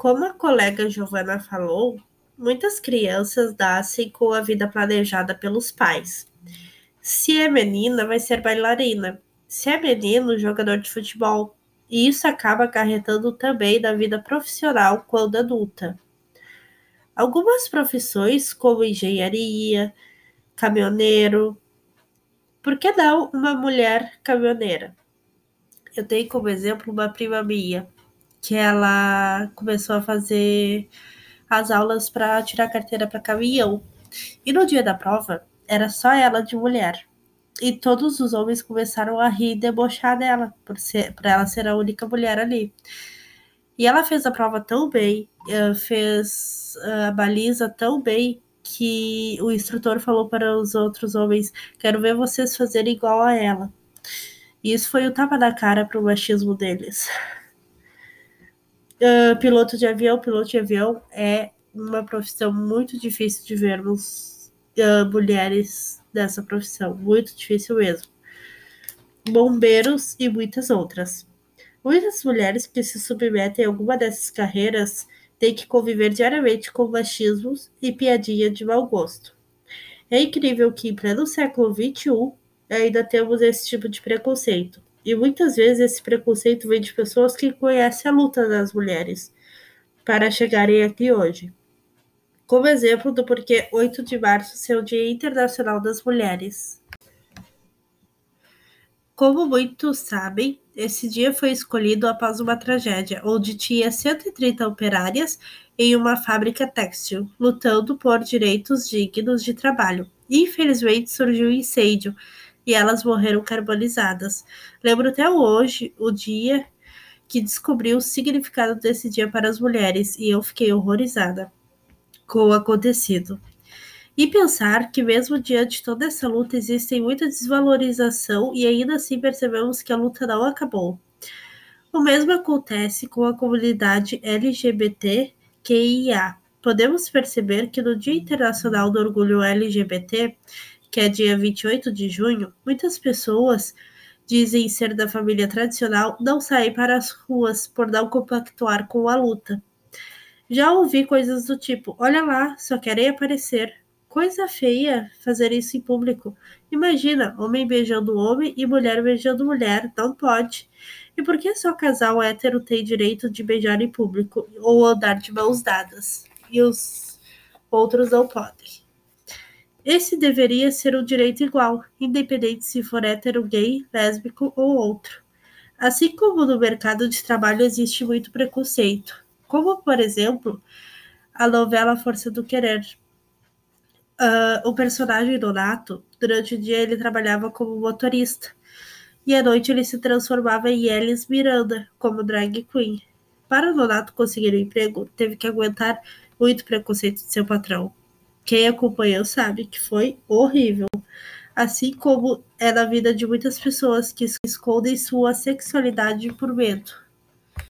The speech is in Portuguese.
Como a colega Giovana falou, muitas crianças nascem com a vida planejada pelos pais. Se é menina, vai ser bailarina. Se é menino, jogador de futebol. E isso acaba acarretando também na vida profissional quando adulta. Algumas profissões, como engenharia, caminhoneiro, por que não uma mulher caminhoneira? Eu tenho como exemplo uma prima minha, que ela começou a fazer as aulas para tirar carteira para caminhão. E no dia da prova, era só ela de mulher. E todos os homens começaram a rir e debochar dela, por, ser, por ela ser a única mulher ali. E ela fez a prova tão bem, eh, fez eh, a baliza tão bem, que o instrutor falou para os outros homens: Quero ver vocês fazerem igual a ela. E isso foi o tapa na cara para o machismo deles. Uh, piloto de avião, piloto de avião é uma profissão muito difícil de vermos uh, mulheres dessa profissão, muito difícil mesmo. Bombeiros e muitas outras. Muitas mulheres que se submetem a alguma dessas carreiras têm que conviver diariamente com machismos e piadinha de mau gosto. É incrível que, em pleno século XXI, ainda temos esse tipo de preconceito. E muitas vezes esse preconceito vem de pessoas que conhecem a luta das mulheres para chegarem aqui hoje. Como exemplo do porquê 8 de março é o Dia Internacional das Mulheres. Como muitos sabem, esse dia foi escolhido após uma tragédia, onde tinha 130 operárias em uma fábrica têxtil, lutando por direitos dignos de trabalho. Infelizmente surgiu um incêndio e elas morreram carbonizadas. Lembro até hoje o dia que descobri o significado desse dia para as mulheres e eu fiquei horrorizada com o acontecido. E pensar que, mesmo diante de toda essa luta, existe muita desvalorização e ainda assim percebemos que a luta não acabou. O mesmo acontece com a comunidade LGBTQIA. Podemos perceber que no Dia Internacional do Orgulho LGBT, que é dia 28 de junho, muitas pessoas dizem ser da família tradicional não saem para as ruas por não compactuar com a luta. Já ouvi coisas do tipo: olha lá, só querem aparecer. Coisa feia fazer isso em público. Imagina, homem beijando homem e mulher beijando mulher. Não pode. E por que só casal hétero tem direito de beijar em público ou andar de mãos dadas? E os outros não podem. Esse deveria ser um direito igual, independente se for hétero, gay, lésbico ou outro. Assim como no mercado de trabalho existe muito preconceito, como por exemplo a novela Força do Querer. Uh, o personagem Donato, durante o dia ele trabalhava como motorista e à noite ele se transformava em Elis Miranda como drag queen. Para Donato conseguir um emprego, teve que aguentar muito preconceito de seu patrão. Quem acompanhou sabe que foi horrível. Assim como é na vida de muitas pessoas que escondem sua sexualidade por medo.